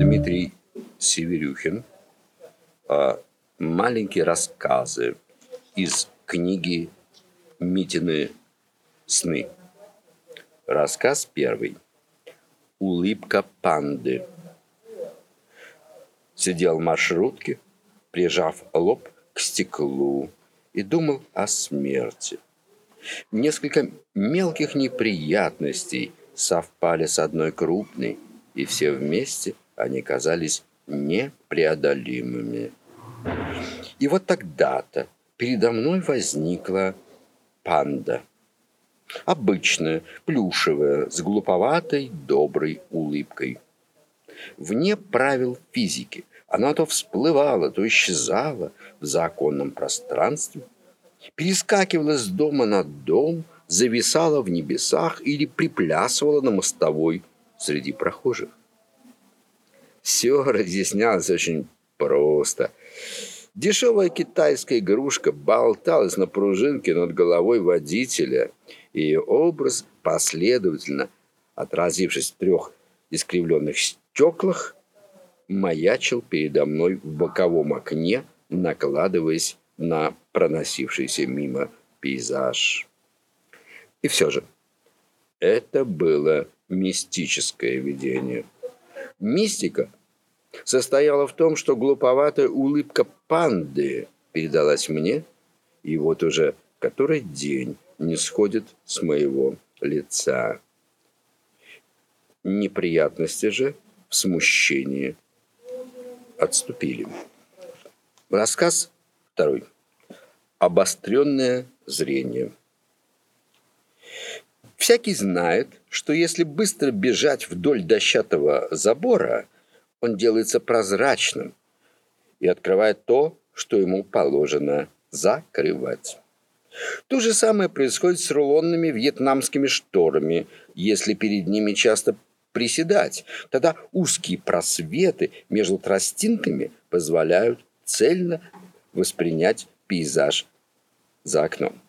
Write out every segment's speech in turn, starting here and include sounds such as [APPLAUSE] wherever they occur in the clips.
Дмитрий Северюхин. А, маленькие рассказы из книги Митины сны. Рассказ первый. Улыбка панды. Сидел в маршрутке, прижав лоб к стеклу и думал о смерти. Несколько мелких неприятностей совпали с одной крупной, и все вместе они казались непреодолимыми. И вот тогда-то передо мной возникла панда. Обычная, плюшевая, с глуповатой, доброй улыбкой. Вне правил физики она то всплывала, то исчезала в законном пространстве, перескакивала с дома на дом, зависала в небесах или приплясывала на мостовой среди прохожих. Все разъяснялось очень просто. Дешевая китайская игрушка болталась на пружинке над головой водителя, и ее образ, последовательно отразившись в трех искривленных стеклах, маячил передо мной в боковом окне, накладываясь на проносившийся мимо пейзаж. И все же, это было мистическое видение. Мистика состояла в том, что глуповатая улыбка панды передалась мне, и вот уже который день не сходит с моего лица. Неприятности же в смущении отступили. Рассказ второй. Обостренное зрение. Всякий знает, что если быстро бежать вдоль дощатого забора, он делается прозрачным и открывает то, что ему положено закрывать. То же самое происходит с рулонными вьетнамскими шторами, если перед ними часто приседать. Тогда узкие просветы между тростинками позволяют цельно воспринять пейзаж за окном.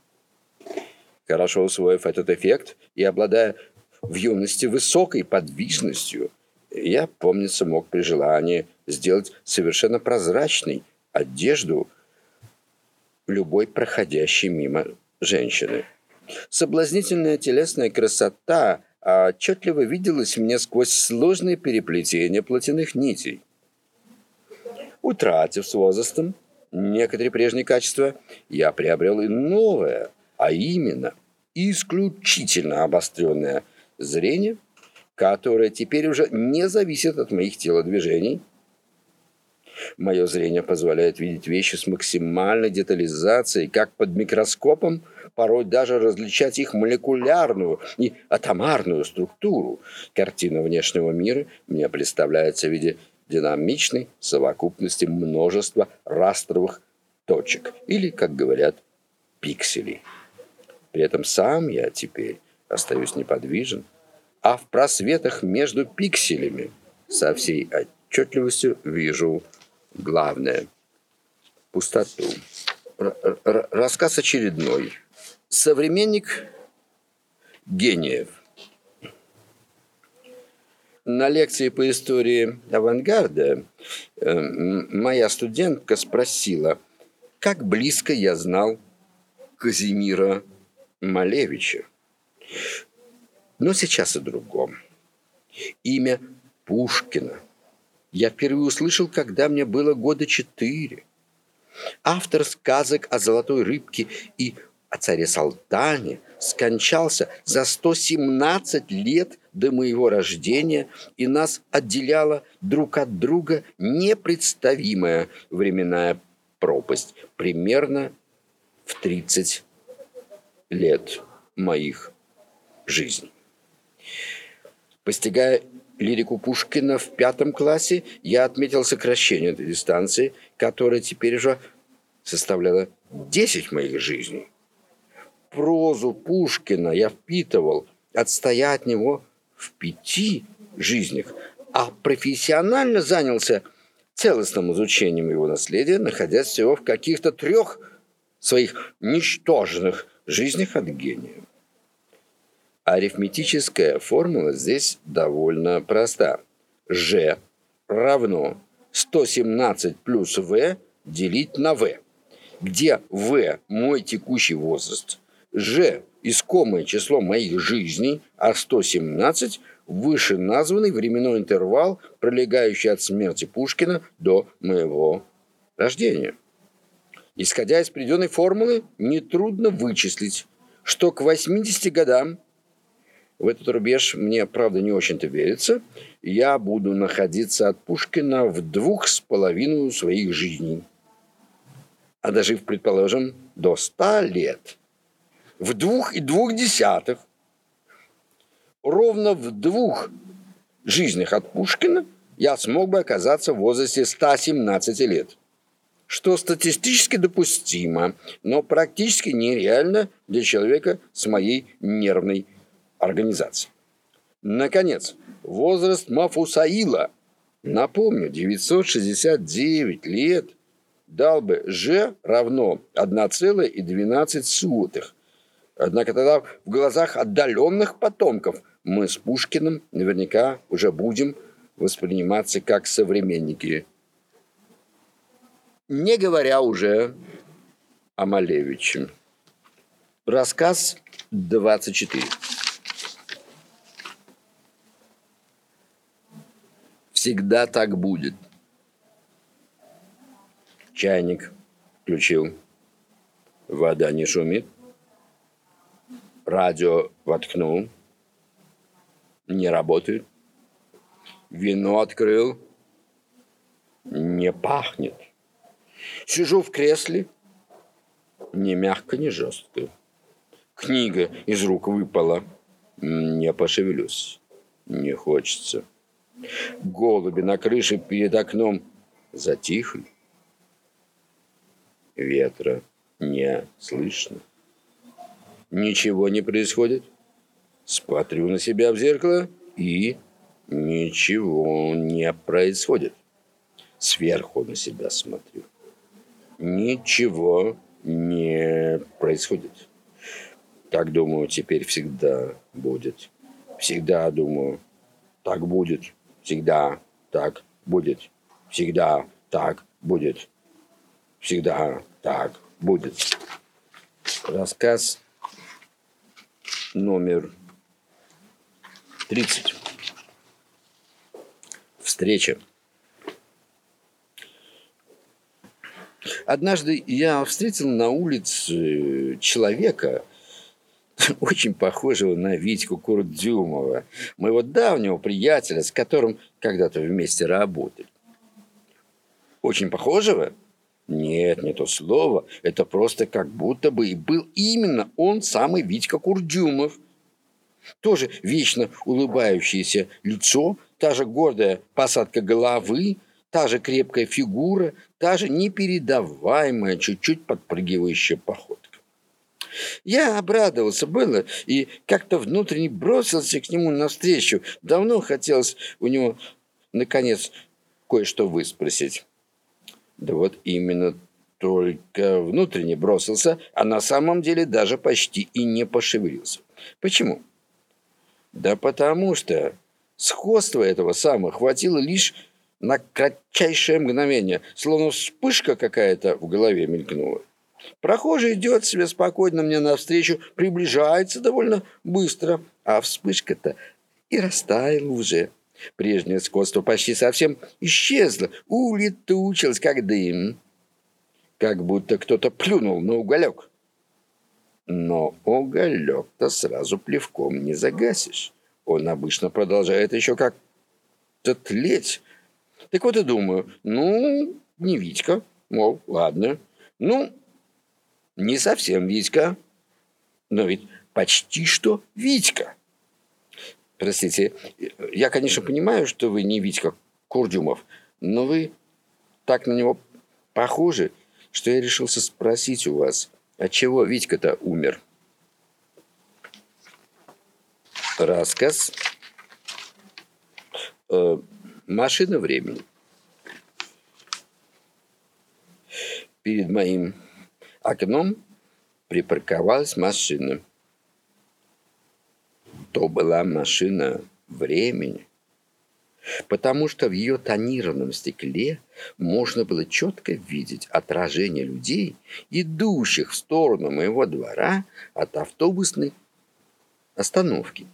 Хорошо усвоив этот эффект и обладая в юности высокой подвижностью, я, помнится, мог при желании сделать совершенно прозрачной одежду любой проходящей мимо женщины. Соблазнительная телесная красота отчетливо виделась мне сквозь сложные переплетения плотяных нитей. Утратив с возрастом некоторые прежние качества, я приобрел и новое, а именно исключительно обостренное зрение, которое теперь уже не зависит от моих телодвижений. Мое зрение позволяет видеть вещи с максимальной детализацией, как под микроскопом, порой даже различать их молекулярную и атомарную структуру. Картина внешнего мира мне представляется в виде динамичной совокупности множества растровых точек или, как говорят, пикселей. При этом сам я теперь остаюсь неподвижен, а в просветах между пикселями со всей отчетливостью вижу главное – пустоту. Рассказ очередной. Современник гениев. На лекции по истории авангарда э, моя студентка спросила, как близко я знал Казимира Малевича. Но сейчас о другом. Имя Пушкина я впервые услышал, когда мне было года четыре. Автор сказок о золотой рыбке и о царе Салтане скончался за 117 лет до моего рождения, и нас отделяла друг от друга непредставимая временная пропасть, примерно в 30 лет моих жизней. Постигая лирику Пушкина в пятом классе, я отметил сокращение этой дистанции, которая теперь уже составляла 10 моих жизней прозу Пушкина я впитывал, отстоя от него в пяти жизнях, а профессионально занялся целостным изучением его наследия, находясь всего в каких-то трех своих ничтожных жизнях от гения. Арифметическая формула здесь довольно проста. Ж равно 117 плюс В делить на В, где В – мой текущий возраст, Ж – искомое число моих жизней, а 117 – выше названный временной интервал, пролегающий от смерти Пушкина до моего рождения. Исходя из приведенной формулы, нетрудно вычислить, что к 80 годам, в этот рубеж мне, правда, не очень-то верится, я буду находиться от Пушкина в двух с половиной своих жизней. А дожив, предположим, до ста лет, в двух и двух десятых, ровно в двух жизнях от Пушкина я смог бы оказаться в возрасте 117 лет что статистически допустимо, но практически нереально для человека с моей нервной организацией. Наконец, возраст Мафусаила, напомню, 969 лет, дал бы Ж равно 1,12. Однако тогда в глазах отдаленных потомков мы с Пушкиным наверняка уже будем восприниматься как современники не говоря уже о Малевиче. Рассказ 24. Всегда так будет. Чайник включил. Вода не шумит. Радио воткнул. Не работает. Вино открыл. Не пахнет. Сижу в кресле, не мягко, не жестко. Книга из рук выпала. Не пошевелюсь. Не хочется. Голуби на крыше перед окном затихли. Ветра не слышно. Ничего не происходит. Смотрю на себя в зеркало и ничего не происходит. Сверху на себя смотрю ничего не происходит. Так думаю, теперь всегда будет. Всегда думаю, так будет. Всегда так будет. Всегда так будет. Всегда так будет. Рассказ номер 30. Встреча. Однажды я встретил на улице человека, [LAUGHS] очень похожего на Витьку Курдюмова, моего давнего приятеля, с которым когда-то вместе работали. Очень похожего? Нет, не то слово. Это просто как будто бы и был именно он самый Витька Курдюмов. Тоже вечно улыбающееся лицо, та же гордая посадка головы – Та же крепкая фигура, та же непередаваемая, чуть-чуть подпрыгивающая походка. Я обрадовался было и как-то внутренне бросился к нему навстречу. Давно хотелось у него, наконец, кое-что выспросить. Да вот именно только внутренне бросился, а на самом деле даже почти и не пошевелился. Почему? Да потому что сходство этого самого хватило лишь на кратчайшее мгновение, словно вспышка какая-то в голове мелькнула. Прохожий идет себе спокойно мне навстречу, приближается довольно быстро, а вспышка-то и растаяла уже. Прежнее сходство почти совсем исчезло, улетучилось, как дым. Как будто кто-то плюнул на уголек. Но уголек-то сразу плевком не загасишь. Он обычно продолжает еще как-то тлеть, так вот и думаю, ну, не Витька, мол, ладно. Ну, не совсем Витька, но ведь почти что Витька. Простите, я, конечно, понимаю, что вы не Витька Курдюмов, но вы так на него похожи, что я решился спросить у вас, от чего Витька-то умер. Рассказ. Машина времени. Перед моим окном припарковалась машина. То была машина времени. потому что в ее тонированном стекле можно было четко видеть отражение людей, идущих в сторону моего двора от автобусной остановки,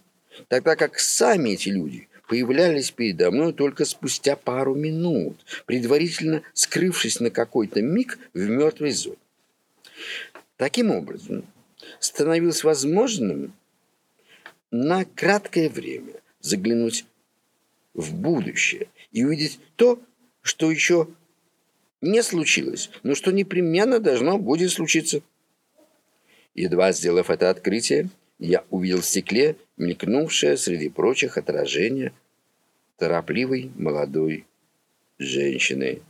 тогда как сами эти люди появлялись передо мной только спустя пару минут, предварительно скрывшись на какой-то миг в мертвой зоне. Таким образом, становилось возможным на краткое время заглянуть в будущее и увидеть то, что еще не случилось, но что непременно должно будет случиться. Едва сделав это открытие, я увидел в стекле мелькнувшее среди прочих отражение торопливой молодой женщины.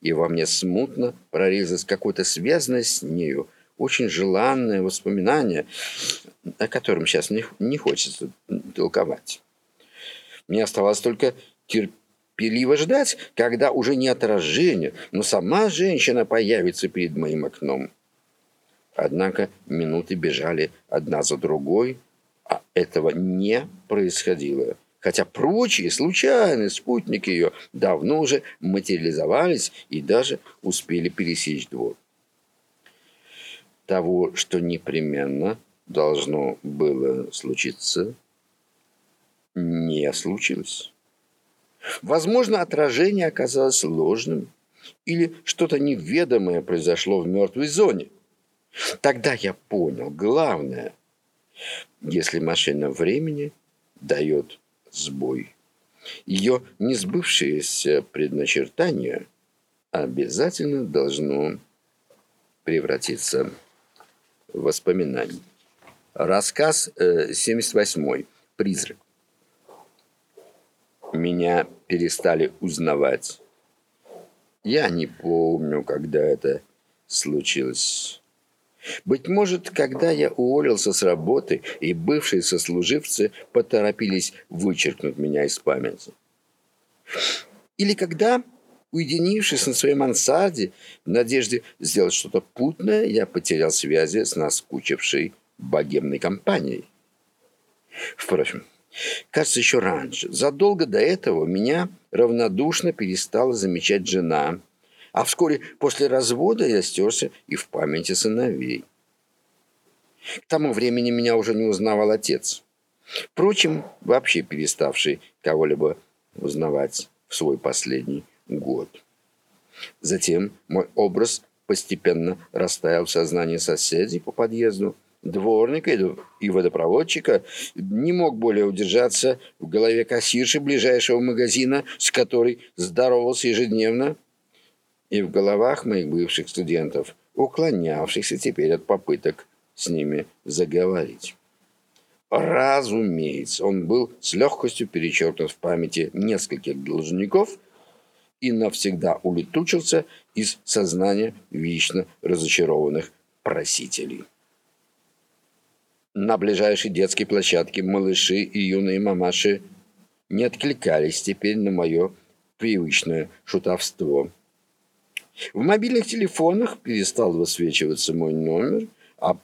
И во мне смутно прорезалось какое-то связанное с нею очень желанное воспоминание, о котором сейчас не, не хочется толковать. Мне оставалось только терпеливо ждать, когда уже не отражение, но сама женщина появится перед моим окном. Однако минуты бежали одна за другой, а этого не происходило. Хотя прочие случайные спутники ее давно уже материализовались и даже успели пересечь двор. Того, что непременно должно было случиться, не случилось. Возможно, отражение оказалось ложным, или что-то неведомое произошло в мертвой зоне. Тогда я понял, главное, если машина времени дает сбой, ее несбывшееся предначертание обязательно должно превратиться в воспоминание. Рассказ э, 78 «Призрак». Меня перестали узнавать. Я не помню, когда это случилось. Быть может, когда я уволился с работы, и бывшие сослуживцы поторопились вычеркнуть меня из памяти. Или когда, уединившись на своей мансарде, в надежде сделать что-то путное, я потерял связи с наскучившей богемной компанией. Впрочем, Кажется, еще раньше. Задолго до этого меня равнодушно перестала замечать жена. А вскоре после развода я стерся и в памяти сыновей. К тому времени меня уже не узнавал отец. Впрочем, вообще переставший кого-либо узнавать в свой последний год. Затем мой образ постепенно растаял в сознании соседей по подъезду, дворника и водопроводчика, не мог более удержаться в голове кассирши ближайшего магазина, с которой здоровался ежедневно, и в головах моих бывших студентов, уклонявшихся теперь от попыток с ними заговорить. Разумеется, он был с легкостью перечеркнут в памяти нескольких должников и навсегда улетучился из сознания вечно разочарованных просителей. На ближайшей детской площадке малыши и юные мамаши не откликались теперь на мое привычное шутовство. В мобильных телефонах перестал высвечиваться мой номер, а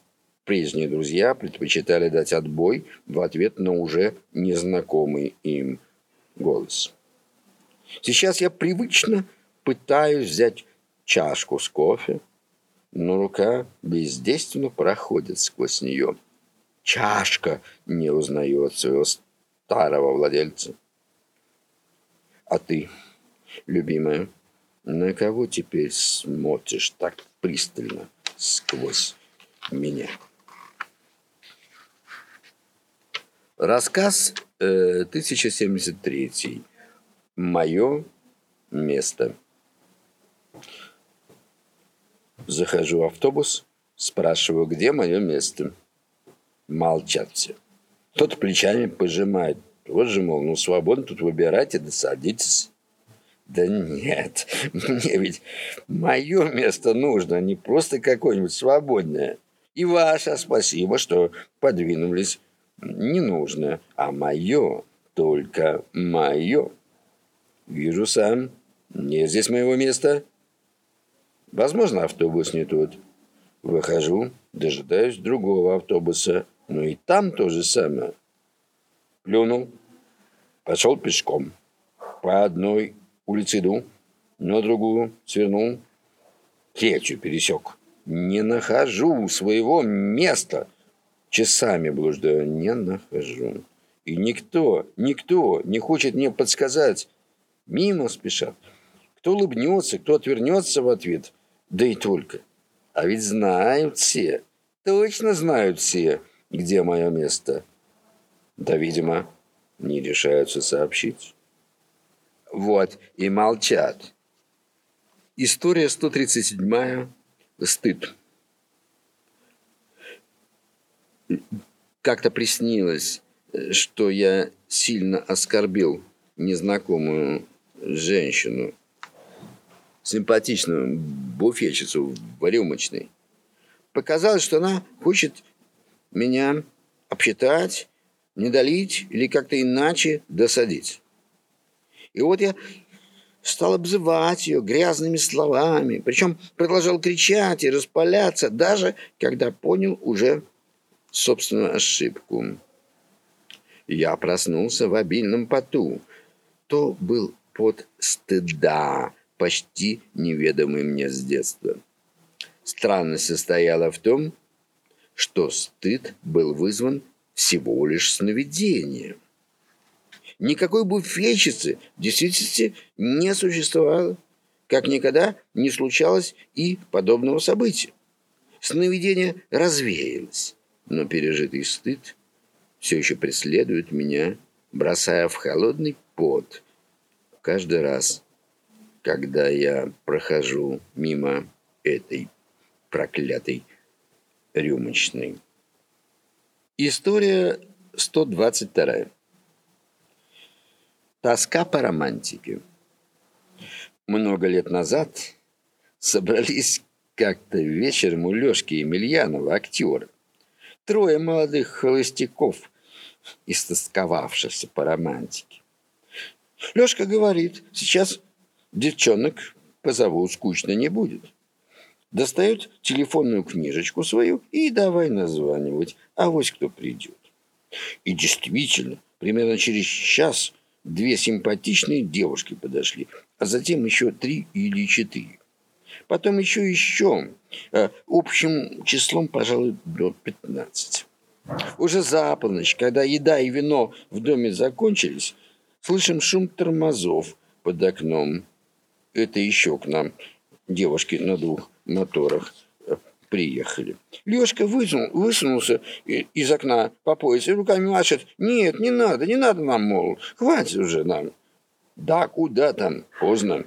прежние друзья предпочитали дать отбой в ответ на уже незнакомый им голос. Сейчас я привычно пытаюсь взять чашку с кофе, но рука бездейственно проходит сквозь нее – чашка не узнает своего старого владельца. А ты, любимая, на кого теперь смотришь так пристально сквозь меня? Рассказ э, 1073. Мое место. Захожу в автобус, спрашиваю, где мое место молчат все. Кто-то плечами пожимает. Вот же, мол, ну свободно тут выбирайте, да садитесь. Да нет, мне ведь мое место нужно, а не просто какое-нибудь свободное. И ваше спасибо, что подвинулись. Не нужно, а мое, только мое. Вижу сам, нет здесь моего места. Возможно, автобус не тот. Выхожу, дожидаюсь другого автобуса. Ну и там то же самое. Плюнул, пошел пешком. По одной улице иду, на другую свернул, третью пересек. Не нахожу своего места. Часами блуждаю, не нахожу. И никто, никто не хочет мне подсказать. Мимо спешат. Кто улыбнется, кто отвернется в ответ. Да и только. А ведь знают все, точно знают все, где мое место. Да, видимо, не решаются сообщить. Вот, и молчат. История 137 Стыд. Как-то приснилось, что я сильно оскорбил незнакомую женщину, симпатичную буфетчицу в рюмочной. Показалось, что она хочет меня обсчитать, не долить или как-то иначе досадить. И вот я стал обзывать ее грязными словами, причем продолжал кричать и распаляться, даже когда понял уже собственную ошибку. Я проснулся в обильном поту. То был пот стыда, почти неведомый мне с детства. Странность состояла в том, что стыд был вызван всего лишь сновидением. Никакой буфетчицы в действительности не существовало, как никогда не случалось и подобного события. Сновидение развеялось, но пережитый стыд все еще преследует меня, бросая в холодный пот каждый раз, когда я прохожу мимо этой проклятой рюмочной. История 122. Тоска по романтике. Много лет назад собрались как-то вечером у Лёшки Емельянова, актера. Трое молодых холостяков, истосковавшихся по романтике. Лёшка говорит, сейчас девчонок позову, скучно не будет. Достает телефонную книжечку свою и давай названивать, а вот кто придет. И действительно, примерно через час две симпатичные девушки подошли, а затем еще три или четыре. Потом еще еще, а, общим числом, пожалуй, до 15. Уже за полночь, когда еда и вино в доме закончились, слышим шум тормозов под окном. Это еще к нам девушки на двух моторах приехали. Лешка высунул, высунулся из окна по пояс и руками машет. Нет, не надо, не надо нам, мол, хватит уже нам. Да, куда там, поздно.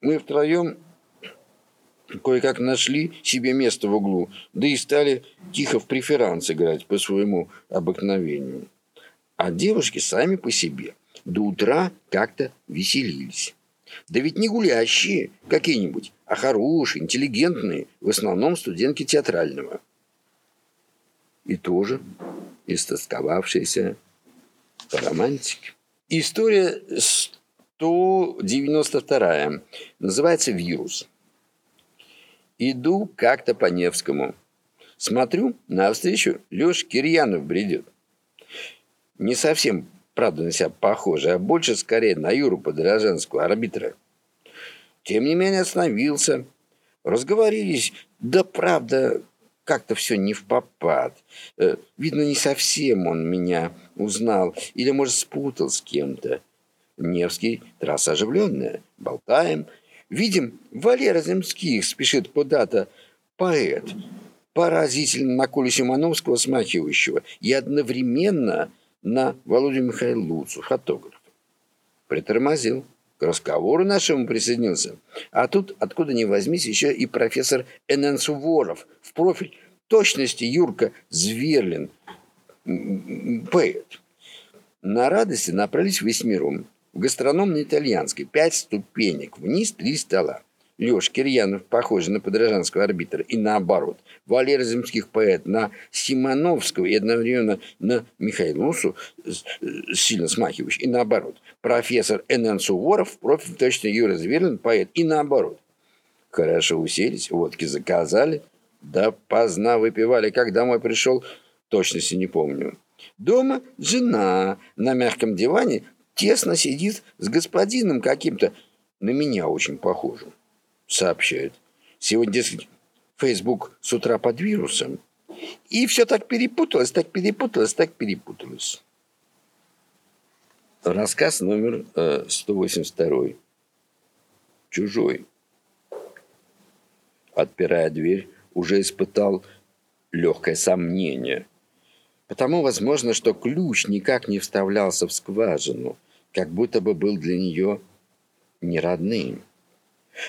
Мы втроем кое-как нашли себе место в углу, да и стали тихо в преферанс играть по своему обыкновению. А девушки сами по себе до утра как-то веселились. Да ведь не гулящие какие-нибудь, а хорошие, интеллигентные, в основном студентки театрального. И тоже истосковавшиеся по романтике. История 192 называется «Вирус». Иду как-то по Невскому. Смотрю, навстречу Леша Кирьянов бредет. Не совсем правда, на себя похожий, а больше скорее на Юру Подорожанского, арбитра. Тем не менее остановился. Разговорились, да правда, как-то все не в попад. Э, видно, не совсем он меня узнал или, может, спутал с кем-то. Невский, трасса оживленная, болтаем. Видим, Валера Земских спешит куда-то, поэт, поразительно на Колю Симоновского смахивающего, и одновременно – на Володю Михайлуцу, фотографа. Притормозил. Разговору нашему присоединился. А тут, откуда ни возьмись, еще и профессор Н.Н. Суворов в профиль точности Юрка Зверлин, поэт. На радости направились в Весьмиром, в гастрономно-итальянской, пять ступенек, вниз три стола. Леш Кирьянов похож на подражанского арбитра, и наоборот. Валерий Земских поэт на Симоновского и одновременно на Михайлусу, сильно смахивающий, и наоборот. Профессор Н.Н. Суворов, профиль точно Юра Зверлин, поэт, и наоборот. Хорошо уселись, водки заказали, да поздна выпивали. Как домой пришел, точности не помню. Дома жена на мягком диване тесно сидит с господином каким-то, на меня очень похожим, сообщает. Сегодня, дескать, Facebook с утра под вирусом. И все так перепуталось, так перепуталось, так перепуталось. Рассказ номер э, 182. Чужой. Отпирая дверь, уже испытал легкое сомнение. Потому возможно, что ключ никак не вставлялся в скважину, как будто бы был для нее не родным.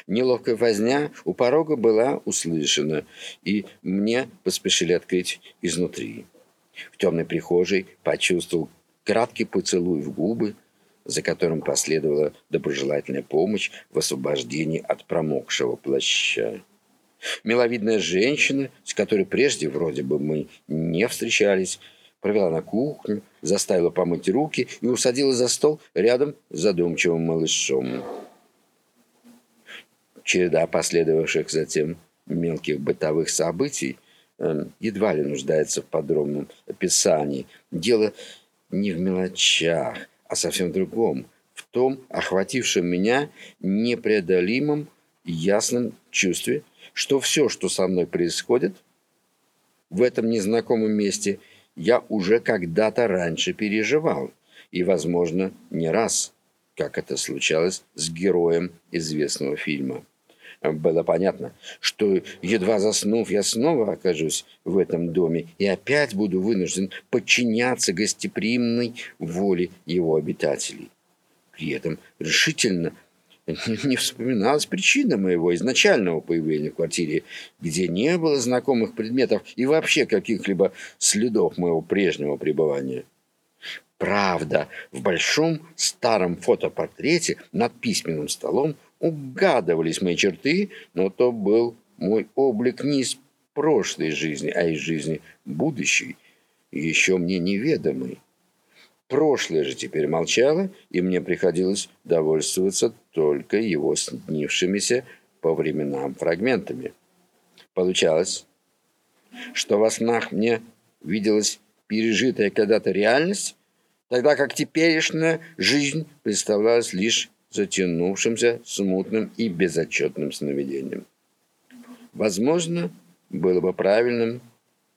Неловкая возня у порога была услышана, и мне поспешили открыть изнутри. В темной прихожей почувствовал краткий поцелуй в губы, за которым последовала доброжелательная помощь в освобождении от промокшего плаща. Миловидная женщина, с которой прежде вроде бы мы не встречались, провела на кухню, заставила помыть руки и усадила за стол рядом с задумчивым малышом. Череда последовавших затем мелких бытовых событий э, едва ли нуждается в подробном описании. Дело не в мелочах, а совсем в другом, в том охватившем меня непреодолимом ясном чувстве, что все, что со мной происходит в этом незнакомом месте, я уже когда-то раньше переживал, и, возможно, не раз, как это случалось с героем известного фильма. Было понятно, что, едва заснув, я снова окажусь в этом доме и опять буду вынужден подчиняться гостеприимной воле его обитателей. При этом решительно [LAUGHS] не вспоминалась причина моего изначального появления в квартире, где не было знакомых предметов и вообще каких-либо следов моего прежнего пребывания. Правда, в большом старом фотопортрете над письменным столом угадывались мои черты, но то был мой облик не из прошлой жизни, а из жизни будущей, еще мне неведомый. Прошлое же теперь молчало, и мне приходилось довольствоваться только его снившимися по временам фрагментами. Получалось, что во снах мне виделась пережитая когда-то реальность, тогда как теперешняя жизнь представлялась лишь затянувшимся, смутным и безотчетным сновидением. Возможно, было бы правильным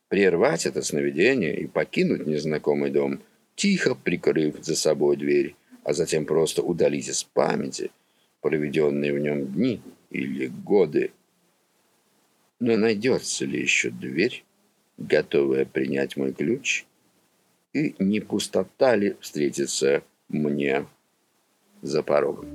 прервать это сновидение и покинуть незнакомый дом, тихо прикрыв за собой дверь, а затем просто удалить из памяти проведенные в нем дни или годы. Но найдется ли еще дверь, готовая принять мой ключ? И не пустота ли встретится мне за порогом.